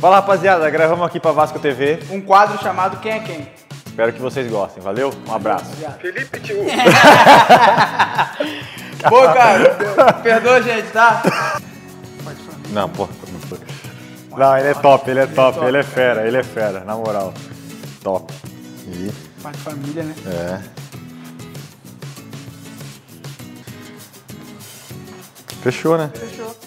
Fala rapaziada, gravamos aqui pra Vasco TV. Um quadro chamado Quem é Quem? Espero que vocês gostem. Valeu? Um abraço. Felipe Tio. Pô, cara, perdoa a gente, tá? Não, pô. Não, foi. não, ele é top, ele é top, ele é fera, ele é fera, na moral. Top. E, Pai de família, né? é. Fechou, né? Fechou.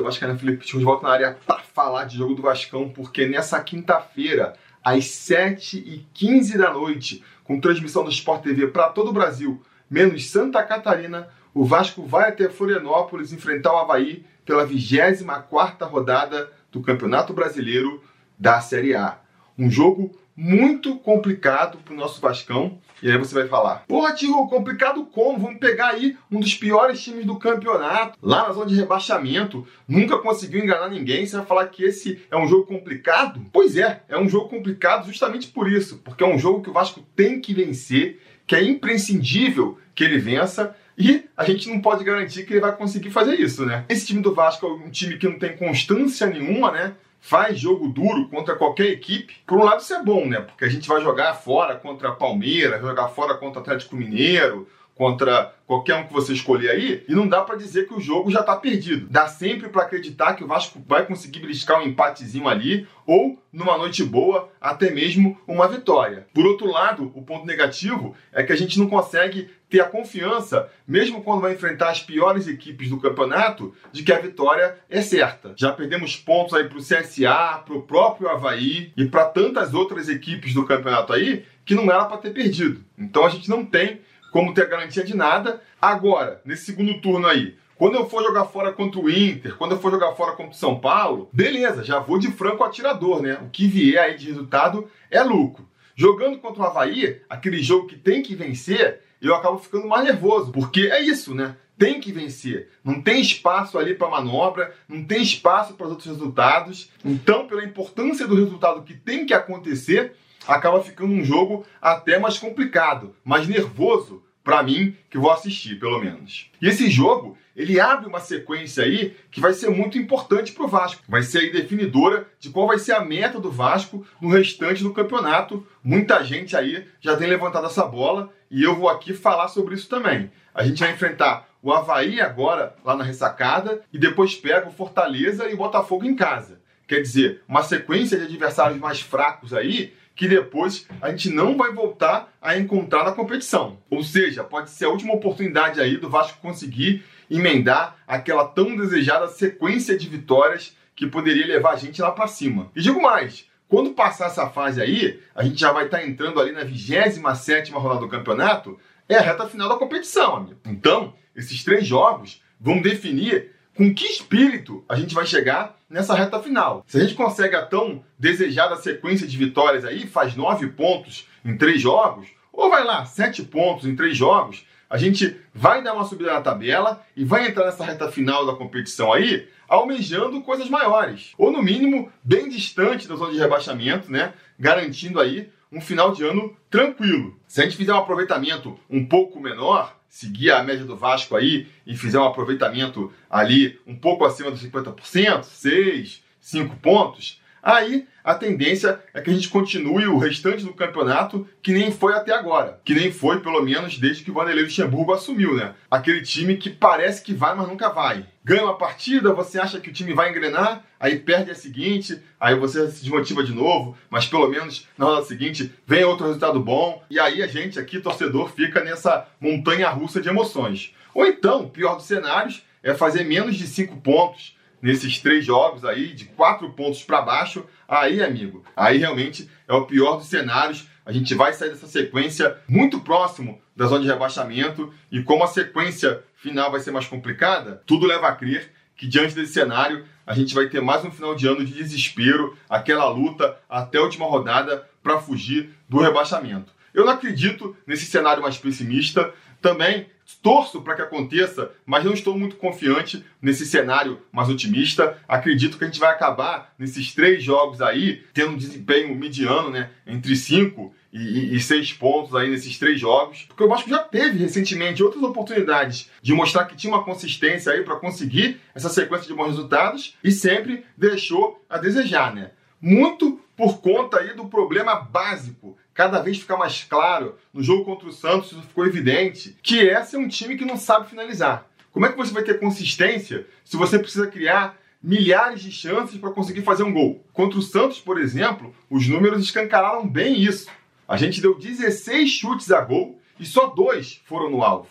Torcida Vascaína, Felipe Tio de volta na área para falar de jogo do Vascão, porque nessa quinta-feira, às 7h15 da noite, com transmissão do Sport TV para todo o Brasil, menos Santa Catarina, o Vasco vai até Florianópolis enfrentar o Havaí pela 24ª rodada do Campeonato Brasileiro da Série A. Um jogo muito complicado pro nosso Vascão. E aí você vai falar, porra, tio, complicado como? Vamos pegar aí um dos piores times do campeonato, lá na zona de rebaixamento, nunca conseguiu enganar ninguém. Você vai falar que esse é um jogo complicado? Pois é, é um jogo complicado justamente por isso, porque é um jogo que o Vasco tem que vencer, que é imprescindível que ele vença. E a gente não pode garantir que ele vai conseguir fazer isso, né? Esse time do Vasco é um time que não tem constância nenhuma, né? Faz jogo duro contra qualquer equipe. Por um lado, isso é bom, né? Porque a gente vai jogar fora contra Palmeiras, jogar fora contra Atlético Mineiro, contra qualquer um que você escolher aí, e não dá para dizer que o jogo já tá perdido. Dá sempre para acreditar que o Vasco vai conseguir beliscar um empatezinho ali ou numa noite boa, até mesmo uma vitória. Por outro lado, o ponto negativo é que a gente não consegue ter a confiança, mesmo quando vai enfrentar as piores equipes do campeonato, de que a vitória é certa. Já perdemos pontos aí pro CSA, pro próprio Havaí e para tantas outras equipes do campeonato aí que não era para ter perdido. Então a gente não tem como ter garantia de nada. Agora, nesse segundo turno aí, quando eu for jogar fora contra o Inter, quando eu for jogar fora contra o São Paulo, beleza, já vou de franco atirador, né? O que vier aí de resultado é lucro. Jogando contra o Havaí, aquele jogo que tem que vencer, eu acabo ficando mais nervoso, porque é isso, né? Tem que vencer. Não tem espaço ali para manobra, não tem espaço para os outros resultados. Então, pela importância do resultado que tem que acontecer, acaba ficando um jogo até mais complicado, mais nervoso para mim que vou assistir, pelo menos. E esse jogo, ele abre uma sequência aí que vai ser muito importante para o Vasco. Vai ser aí definidora de qual vai ser a meta do Vasco no restante do campeonato. Muita gente aí já tem levantado essa bola e eu vou aqui falar sobre isso também. A gente vai enfrentar o Havaí agora lá na ressacada e depois pega o Fortaleza e o Botafogo em casa. Quer dizer, uma sequência de adversários mais fracos aí que depois a gente não vai voltar a encontrar na competição. Ou seja, pode ser a última oportunidade aí do Vasco conseguir emendar aquela tão desejada sequência de vitórias que poderia levar a gente lá para cima. E digo mais, quando passar essa fase aí, a gente já vai estar tá entrando ali na 27ª rodada do campeonato, é a reta final da competição, amigo. Então, esses três jogos vão definir com que espírito a gente vai chegar nessa reta final. Se a gente consegue a tão desejada sequência de vitórias aí, faz nove pontos em três jogos, ou vai lá, sete pontos em três jogos, a gente vai dar uma subida na tabela e vai entrar nessa reta final da competição aí, almejando coisas maiores. Ou no mínimo, bem distante da zona de rebaixamento, né? Garantindo aí um final de ano tranquilo. Se a gente fizer um aproveitamento um pouco menor, seguir a média do Vasco aí e fizer um aproveitamento ali um pouco acima dos 50%, 6, 5 pontos, aí a tendência é que a gente continue o restante do campeonato que nem foi até agora. Que nem foi, pelo menos, desde que o Vanderlei Luxemburgo assumiu, né? Aquele time que parece que vai, mas nunca vai. Ganha uma partida, você acha que o time vai engrenar, aí perde a seguinte, aí você se desmotiva de novo, mas pelo menos na rodada seguinte vem outro resultado bom, e aí a gente aqui, torcedor, fica nessa montanha russa de emoções. Ou então, pior dos cenários, é fazer menos de 5 pontos nesses três jogos aí, de quatro pontos para baixo, aí, amigo, aí realmente é o pior dos cenários. A gente vai sair dessa sequência muito próximo da zona de rebaixamento e como a sequência final vai ser mais complicada, tudo leva a crer que diante desse cenário a gente vai ter mais um final de ano de desespero, aquela luta até a última rodada para fugir do rebaixamento. Eu não acredito nesse cenário mais pessimista. Também torço para que aconteça, mas não estou muito confiante nesse cenário mais otimista. Acredito que a gente vai acabar nesses três jogos aí tendo um desempenho mediano, né, entre 5 e, e, seis pontos aí nesses três jogos, porque o Vasco já teve recentemente outras oportunidades de mostrar que tinha uma consistência aí para conseguir essa sequência de bons resultados e sempre deixou a desejar, né? Muito por conta aí do problema básico, cada vez fica mais claro no jogo contra o Santos, ficou evidente, que esse é um time que não sabe finalizar. Como é que você vai ter consistência se você precisa criar milhares de chances para conseguir fazer um gol? Contra o Santos, por exemplo, os números escancararam bem isso. A gente deu 16 chutes a gol e só dois foram no alvo.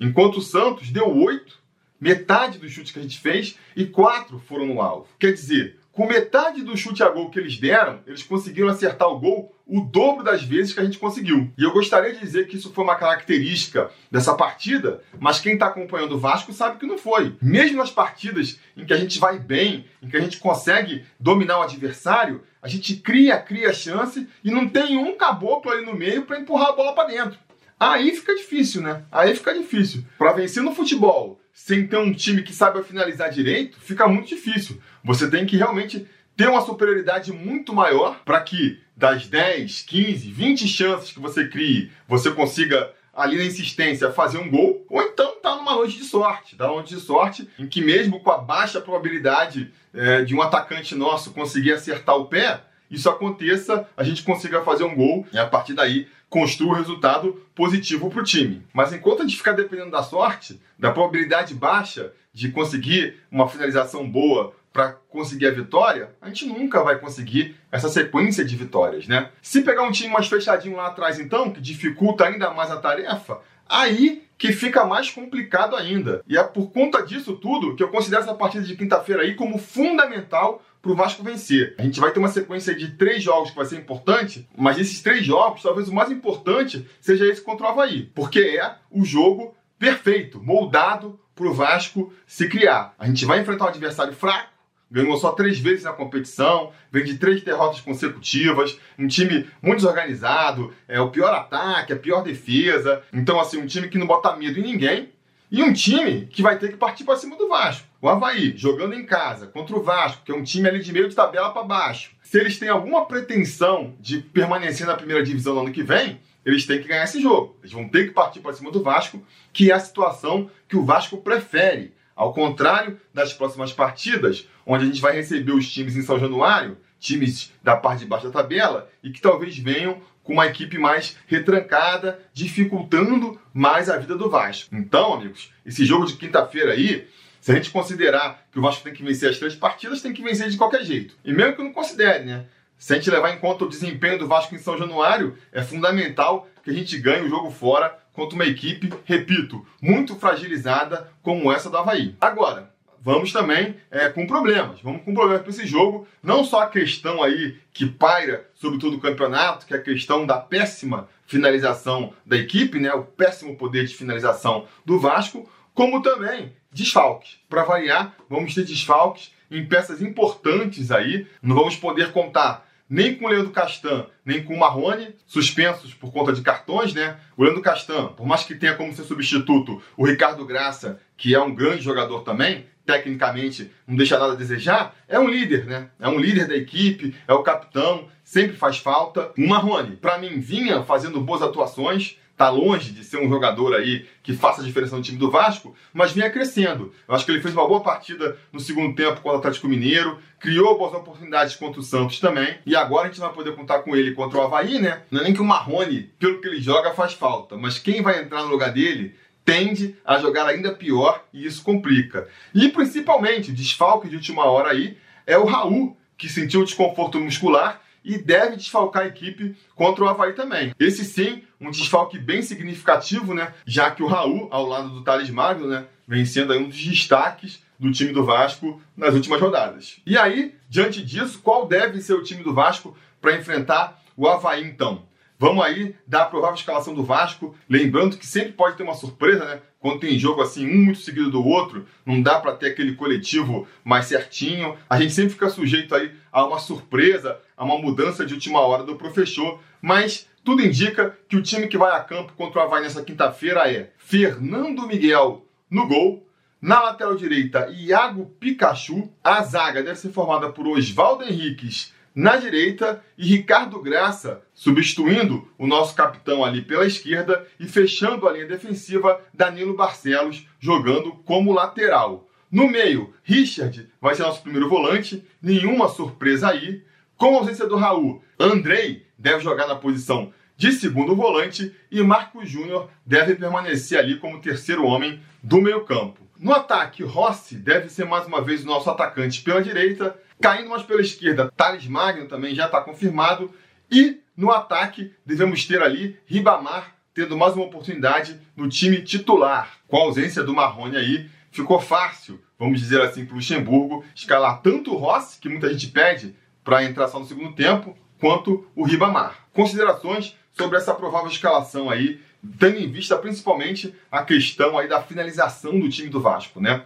Enquanto o Santos deu oito, metade dos chutes que a gente fez, e quatro foram no alvo. Quer dizer, com metade do chute a gol que eles deram, eles conseguiram acertar o gol o dobro das vezes que a gente conseguiu. E eu gostaria de dizer que isso foi uma característica dessa partida, mas quem está acompanhando o Vasco sabe que não foi. Mesmo nas partidas em que a gente vai bem, em que a gente consegue dominar o adversário, a gente cria, cria chance e não tem um caboclo ali no meio para empurrar a bola para dentro. Aí fica difícil, né? Aí fica difícil. Para vencer no futebol, sem ter um time que saiba finalizar direito, fica muito difícil. Você tem que realmente ter uma superioridade muito maior para que das 10, 15, 20 chances que você crie, você consiga ali na insistência fazer um gol, ou então tá numa noite de sorte, tá noite de sorte em que mesmo com a baixa probabilidade é, de um atacante nosso conseguir acertar o pé, isso aconteça, a gente consiga fazer um gol e a partir daí construa um resultado positivo para o time. Mas enquanto a gente ficar dependendo da sorte, da probabilidade baixa de conseguir uma finalização boa para conseguir a vitória, a gente nunca vai conseguir essa sequência de vitórias, né? Se pegar um time mais fechadinho lá atrás, então, que dificulta ainda mais a tarefa, aí que fica mais complicado ainda. E é por conta disso tudo que eu considero essa partida de quinta-feira aí como fundamental para o Vasco vencer. A gente vai ter uma sequência de três jogos que vai ser importante, mas desses três jogos, talvez o mais importante seja esse contra o Havaí, porque é o jogo perfeito, moldado para o Vasco se criar. A gente vai enfrentar um adversário fraco, ganhou só três vezes na competição, vem de três derrotas consecutivas, um time muito desorganizado, é o pior ataque, a pior defesa. Então, assim, um time que não bota medo em ninguém. E um time que vai ter que partir para cima do Vasco. O Havaí, jogando em casa, contra o Vasco, que é um time ali de meio de tabela para baixo. Se eles têm alguma pretensão de permanecer na primeira divisão no ano que vem, eles têm que ganhar esse jogo. Eles vão ter que partir para cima do Vasco, que é a situação que o Vasco prefere. Ao contrário das próximas partidas, onde a gente vai receber os times em São Januário, times da parte de baixo da tabela, e que talvez venham com uma equipe mais retrancada, dificultando mais a vida do Vasco. Então, amigos, esse jogo de quinta-feira aí, se a gente considerar que o Vasco tem que vencer as três partidas, tem que vencer de qualquer jeito. E mesmo que não considere, né? Se a gente levar em conta o desempenho do Vasco em São Januário, é fundamental que a gente ganhe o jogo fora contra uma equipe, repito, muito fragilizada como essa do Havaí. Agora, vamos também é, com problemas. Vamos com problemas para esse jogo. Não só a questão aí que paira sobre todo o campeonato, que é a questão da péssima finalização da equipe, né, o péssimo poder de finalização do Vasco, como também desfalques. Para variar, vamos ter desfalques em peças importantes aí. Não vamos poder contar nem com o Leandro Castan, nem com o Marrone, suspensos por conta de cartões, né? O Leandro Castan, por mais que tenha como seu substituto o Ricardo Graça, que é um grande jogador também, tecnicamente não deixa nada a desejar, é um líder, né? É um líder da equipe, é o capitão, sempre faz falta. O Marrone, para mim, vinha fazendo boas atuações, tá longe de ser um jogador aí que faça a diferença no time do Vasco, mas vinha crescendo. Eu acho que ele fez uma boa partida no segundo tempo contra o Atlético Mineiro, criou boas oportunidades contra o Santos também, e agora a gente vai poder contar com ele contra o Havaí, né? Não é nem que o Marrone, pelo que ele joga, faz falta, mas quem vai entrar no lugar dele tende a jogar ainda pior e isso complica. E principalmente, desfalque de última hora aí é o Raul, que sentiu desconforto muscular e deve desfalcar a equipe contra o Havaí também. Esse sim, um desfalque bem significativo, né? Já que o Raul, ao lado do Thales Magno, né, vem sendo aí um dos destaques do time do Vasco nas últimas rodadas. E aí, diante disso, qual deve ser o time do Vasco para enfrentar o Havaí então? Vamos aí dar a provável escalação do Vasco, lembrando que sempre pode ter uma surpresa, né? Quando tem jogo assim, um muito seguido do outro, não dá para ter aquele coletivo mais certinho. A gente sempre fica sujeito aí a uma surpresa, a uma mudança de última hora do professor, mas tudo indica que o time que vai a campo contra o Havaí nessa quinta-feira é Fernando Miguel no gol, na lateral direita, Iago Pikachu. A zaga deve ser formada por Oswaldo Henriques, na direita e Ricardo Graça substituindo o nosso capitão ali pela esquerda e fechando a linha defensiva Danilo Barcelos jogando como lateral. No meio, Richard vai ser nosso primeiro volante, nenhuma surpresa aí. Com a ausência do Raul, Andrei deve jogar na posição de segundo volante e Marcos Júnior deve permanecer ali como terceiro homem do meio-campo. No ataque, Rossi deve ser mais uma vez o nosso atacante pela direita, caindo mais pela esquerda, Thales Magno também já está confirmado, e no ataque devemos ter ali Ribamar tendo mais uma oportunidade no time titular. Com a ausência do Marrone aí, ficou fácil, vamos dizer assim, para o Luxemburgo escalar tanto o Rossi, que muita gente pede para entrar só no segundo tempo, quanto o Ribamar. Considerações sobre essa provável escalação aí, tendo em vista principalmente a questão aí da finalização do time do Vasco, né?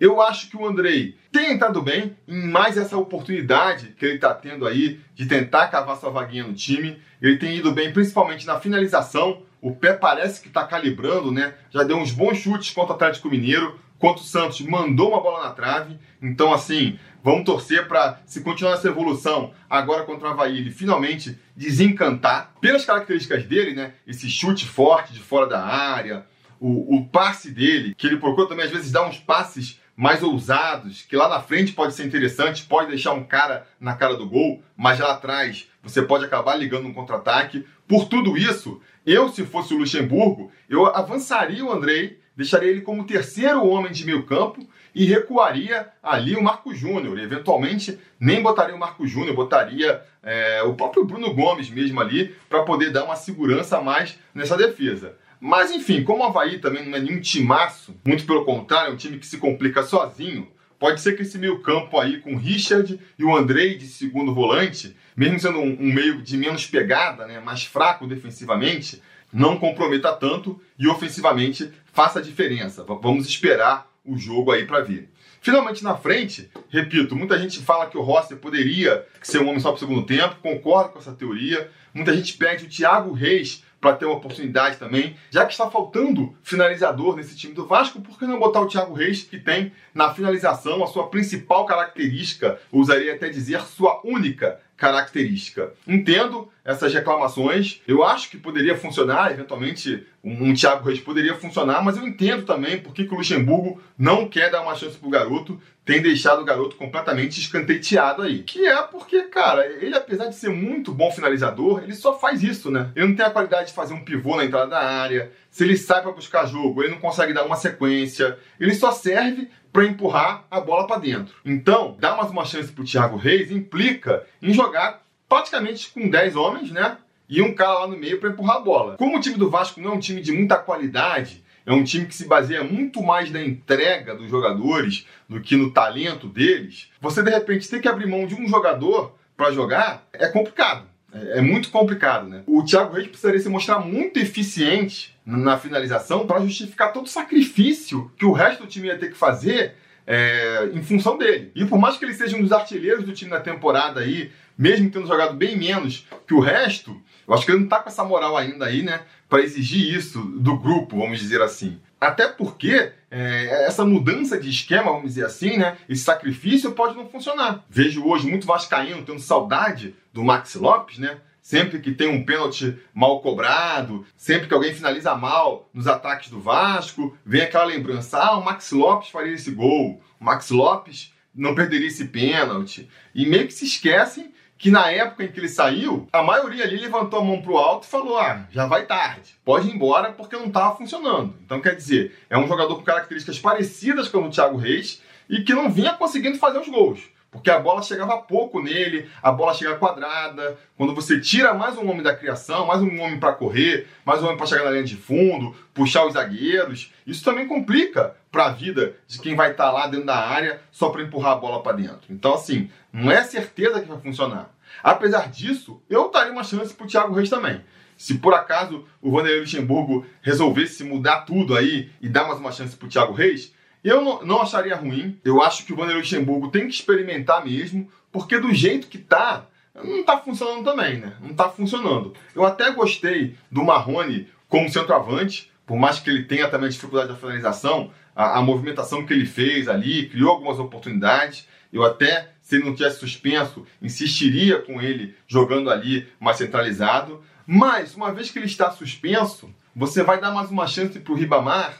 Eu acho que o Andrei tem entrado bem em mais essa oportunidade que ele está tendo aí de tentar cavar sua vaguinha no time. Ele tem ido bem principalmente na finalização. O pé parece que está calibrando, né? Já deu uns bons chutes contra o Atlético Mineiro contra o Santos mandou uma bola na trave. Então, assim, vamos torcer para, se continuar essa evolução, agora contra o Havaí, ele finalmente desencantar. Pelas características dele, né? Esse chute forte de fora da área, o, o passe dele, que ele procura também às vezes dar uns passes mais ousados, que lá na frente pode ser interessante, pode deixar um cara na cara do gol, mas lá atrás você pode acabar ligando um contra-ataque. Por tudo isso, eu, se fosse o Luxemburgo, eu avançaria o Andrei deixaria ele como terceiro homem de meio campo e recuaria ali o Marco Júnior. Eventualmente, nem botaria o Marco Júnior, botaria é, o próprio Bruno Gomes mesmo ali, para poder dar uma segurança a mais nessa defesa. Mas enfim, como o Havaí também não é nenhum timaço, muito pelo contrário, é um time que se complica sozinho, pode ser que esse meio campo aí com o Richard e o Andrei de segundo volante, mesmo sendo um, um meio de menos pegada, né, mais fraco defensivamente, não comprometa tanto e ofensivamente faça a diferença. Vamos esperar o jogo aí para ver. Finalmente na frente, repito, muita gente fala que o Rossi poderia ser um homem só para o segundo tempo, concordo com essa teoria. Muita gente pede o Thiago Reis para ter uma oportunidade também. Já que está faltando finalizador nesse time do Vasco, por que não botar o Thiago Reis, que tem na finalização a sua principal característica, usaria até dizer sua única característica. Entendo essas reclamações, eu acho que poderia funcionar, eventualmente um, Thiago Reis poderia funcionar, mas eu entendo também por que o Luxemburgo não quer dar uma chance pro garoto, tem deixado o garoto completamente escanteteado aí. Que é porque, cara, ele apesar de ser muito bom finalizador, ele só faz isso, né? Ele não tem a qualidade de fazer um pivô na entrada da área, se ele sai para buscar jogo, ele não consegue dar uma sequência, ele só serve para empurrar a bola para dentro. Então, dar mais uma chance para o Thiago Reis implica em jogar praticamente com 10 homens, né? E um cara lá no meio para empurrar a bola. Como o time do Vasco não é um time de muita qualidade, é um time que se baseia muito mais na entrega dos jogadores do que no talento deles, você de repente ter que abrir mão de um jogador para jogar é complicado. É, é muito complicado, né? O Thiago Reis precisaria se mostrar muito eficiente na finalização para justificar todo o sacrifício que o resto do time ia ter que fazer é, em função dele. E por mais que ele seja um dos artilheiros do time na temporada aí, mesmo tendo jogado bem menos que o resto, eu acho que ele não tá com essa moral ainda aí, né, para exigir isso do grupo, vamos dizer assim. Até porque é, essa mudança de esquema, vamos dizer assim, né? Esse sacrifício pode não funcionar. Vejo hoje muito Vascaíno tendo saudade do Max Lopes, né? Sempre que tem um pênalti mal cobrado, sempre que alguém finaliza mal nos ataques do Vasco, vem aquela lembrança: ah, o Max Lopes faria esse gol, o Max Lopes não perderia esse pênalti. E meio que se esquecem que na época em que ele saiu, a maioria ali levantou a mão pro alto e falou: ah, já vai tarde, pode ir embora porque não estava funcionando. Então, quer dizer, é um jogador com características parecidas com o Thiago Reis e que não vinha conseguindo fazer os gols. Porque a bola chegava pouco nele, a bola chega quadrada. Quando você tira mais um homem da criação, mais um homem para correr, mais um homem para chegar na linha de fundo, puxar os zagueiros, isso também complica para a vida de quem vai estar tá lá dentro da área só para empurrar a bola para dentro. Então, assim, não é certeza que vai funcionar. Apesar disso, eu daria uma chance para o Thiago Reis também. Se por acaso o Vanderlei Luxemburgo resolvesse mudar tudo aí e dar mais uma chance para o Thiago Reis, eu não, não, acharia ruim. Eu acho que o Vanderlei Luxemburgo tem que experimentar mesmo, porque do jeito que tá, não tá funcionando também, né? Não tá funcionando. Eu até gostei do Marrone como centroavante, por mais que ele tenha também dificuldade da finalização, a, a movimentação que ele fez ali, criou algumas oportunidades. Eu até se ele não tivesse suspenso, insistiria com ele jogando ali mais centralizado. Mas, uma vez que ele está suspenso, você vai dar mais uma chance para o Ribamar.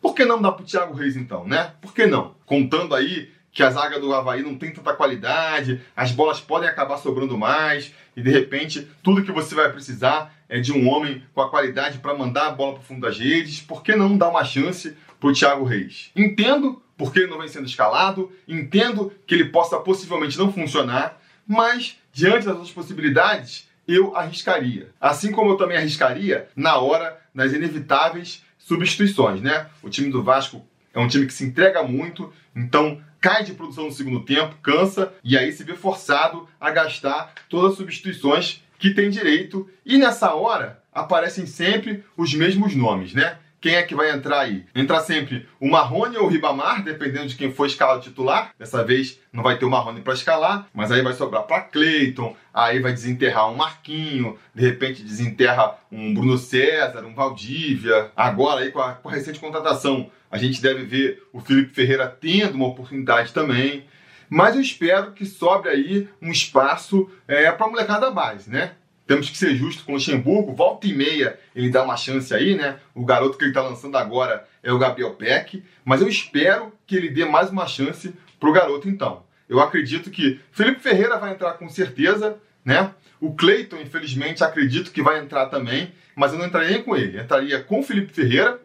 Por que não dar para o Thiago Reis então, né? Por que não? Contando aí que a zaga do Havaí não tem tanta qualidade, as bolas podem acabar sobrando mais, e de repente tudo que você vai precisar é de um homem com a qualidade para mandar a bola para o fundo das redes. Por que não dar uma chance para o Thiago Reis? Entendo porque ele não vem sendo escalado, entendo que ele possa possivelmente não funcionar, mas diante das outras possibilidades, eu arriscaria. Assim como eu também arriscaria na hora das inevitáveis substituições, né? O time do Vasco é um time que se entrega muito, então cai de produção no segundo tempo, cansa e aí se vê forçado a gastar todas as substituições que tem direito. E nessa hora aparecem sempre os mesmos nomes, né? Quem é que vai entrar aí? Entra sempre o Marrone ou o Ribamar, dependendo de quem for escalado titular. Dessa vez não vai ter o Marrone para escalar, mas aí vai sobrar para Cleiton, aí vai desenterrar um Marquinho, de repente desenterra um Bruno César, um Valdívia. Agora aí com a, com a recente contratação, a gente deve ver o Felipe Ferreira tendo uma oportunidade também. Mas eu espero que sobre aí um espaço é, para a molecada da base, né? Temos que ser justos com o Luxemburgo, volta e meia ele dá uma chance aí, né? O garoto que ele está lançando agora é o Gabriel Peck, mas eu espero que ele dê mais uma chance pro garoto então. Eu acredito que Felipe Ferreira vai entrar com certeza, né? O Cleiton, infelizmente, acredito que vai entrar também, mas eu não entraria com ele. Eu entraria com o Felipe Ferreira,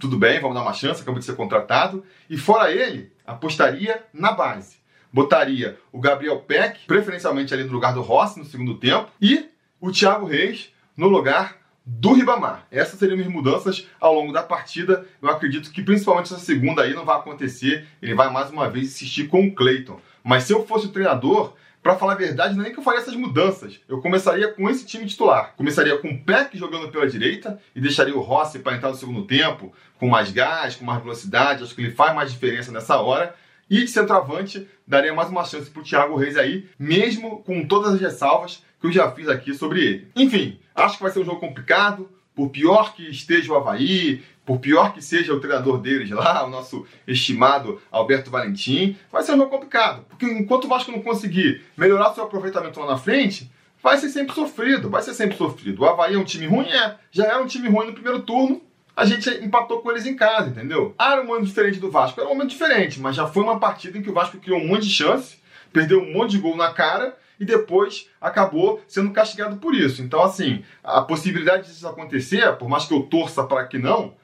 tudo bem, vamos dar uma chance, acabou de ser contratado. E fora ele, apostaria na base. Botaria o Gabriel Peck, preferencialmente ali no lugar do Rossi no segundo tempo, e o Thiago Reis no lugar do Ribamar. Essas seriam as mudanças ao longo da partida. Eu acredito que principalmente essa segunda aí não vai acontecer. Ele vai mais uma vez insistir com o Cleiton. Mas se eu fosse o treinador, para falar a verdade, é nem que eu faria essas mudanças. Eu começaria com esse time titular. Começaria com o Peck jogando pela direita e deixaria o Rossi para entrar no segundo tempo, com mais gás, com mais velocidade. Acho que ele faz mais diferença nessa hora. E de centroavante, daria mais uma chance para o Thiago Reis aí, mesmo com todas as ressalvas que eu já fiz aqui sobre ele. Enfim, acho que vai ser um jogo complicado, por pior que esteja o Havaí, por pior que seja o treinador deles lá, o nosso estimado Alberto Valentim, vai ser um jogo complicado. Porque enquanto o Vasco não conseguir melhorar seu aproveitamento lá na frente, vai ser sempre sofrido, vai ser sempre sofrido. O Havaí é um time ruim, é. Já era um time ruim no primeiro turno, a gente empatou com eles em casa, entendeu? Ah, era um momento diferente do Vasco, era um momento diferente, mas já foi uma partida em que o Vasco criou um monte de chance, perdeu um monte de gol na cara e depois acabou sendo castigado por isso. Então, assim, a possibilidade disso acontecer, por mais que eu torça para que não,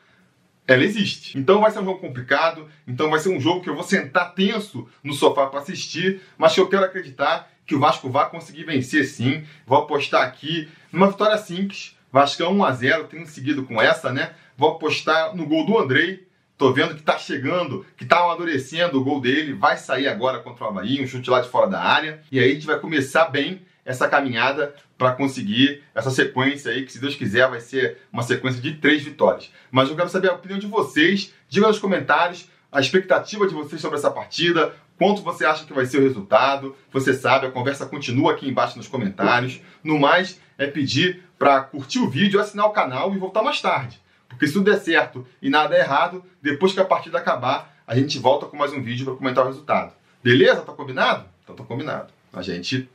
ela existe. Então vai ser um jogo complicado, então vai ser um jogo que eu vou sentar tenso no sofá para assistir, mas que eu quero acreditar que o Vasco vai conseguir vencer sim. Vou apostar aqui numa vitória simples. Vascão 1 a 0, tenho seguido com essa, né? Vou apostar no gol do Andrei, Tô vendo que tá chegando, que tá amadurecendo o gol dele, vai sair agora contra o Havaí, um chute lá de fora da área. E aí a gente vai começar bem essa caminhada para conseguir essa sequência aí, que se Deus quiser vai ser uma sequência de três vitórias. Mas eu quero saber a opinião de vocês, diga nos comentários a expectativa de vocês sobre essa partida, quanto você acha que vai ser o resultado. Você sabe, a conversa continua aqui embaixo nos comentários. No mais, é pedir para curtir o vídeo, assinar o canal e voltar mais tarde. Porque se tudo der certo e nada der errado, depois que a partida acabar, a gente volta com mais um vídeo para comentar o resultado. Beleza? Tá combinado? Então tá combinado. A gente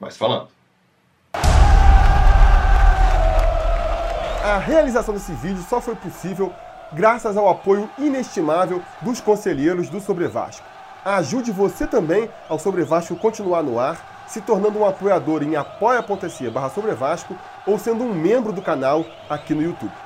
vai se falando. A realização desse vídeo só foi possível graças ao apoio inestimável dos conselheiros do Sobre Vasco. Ajude você também ao Sobre Vasco continuar no ar, se tornando um apoiador em apoia.se barra Sobre Vasco ou sendo um membro do canal aqui no YouTube.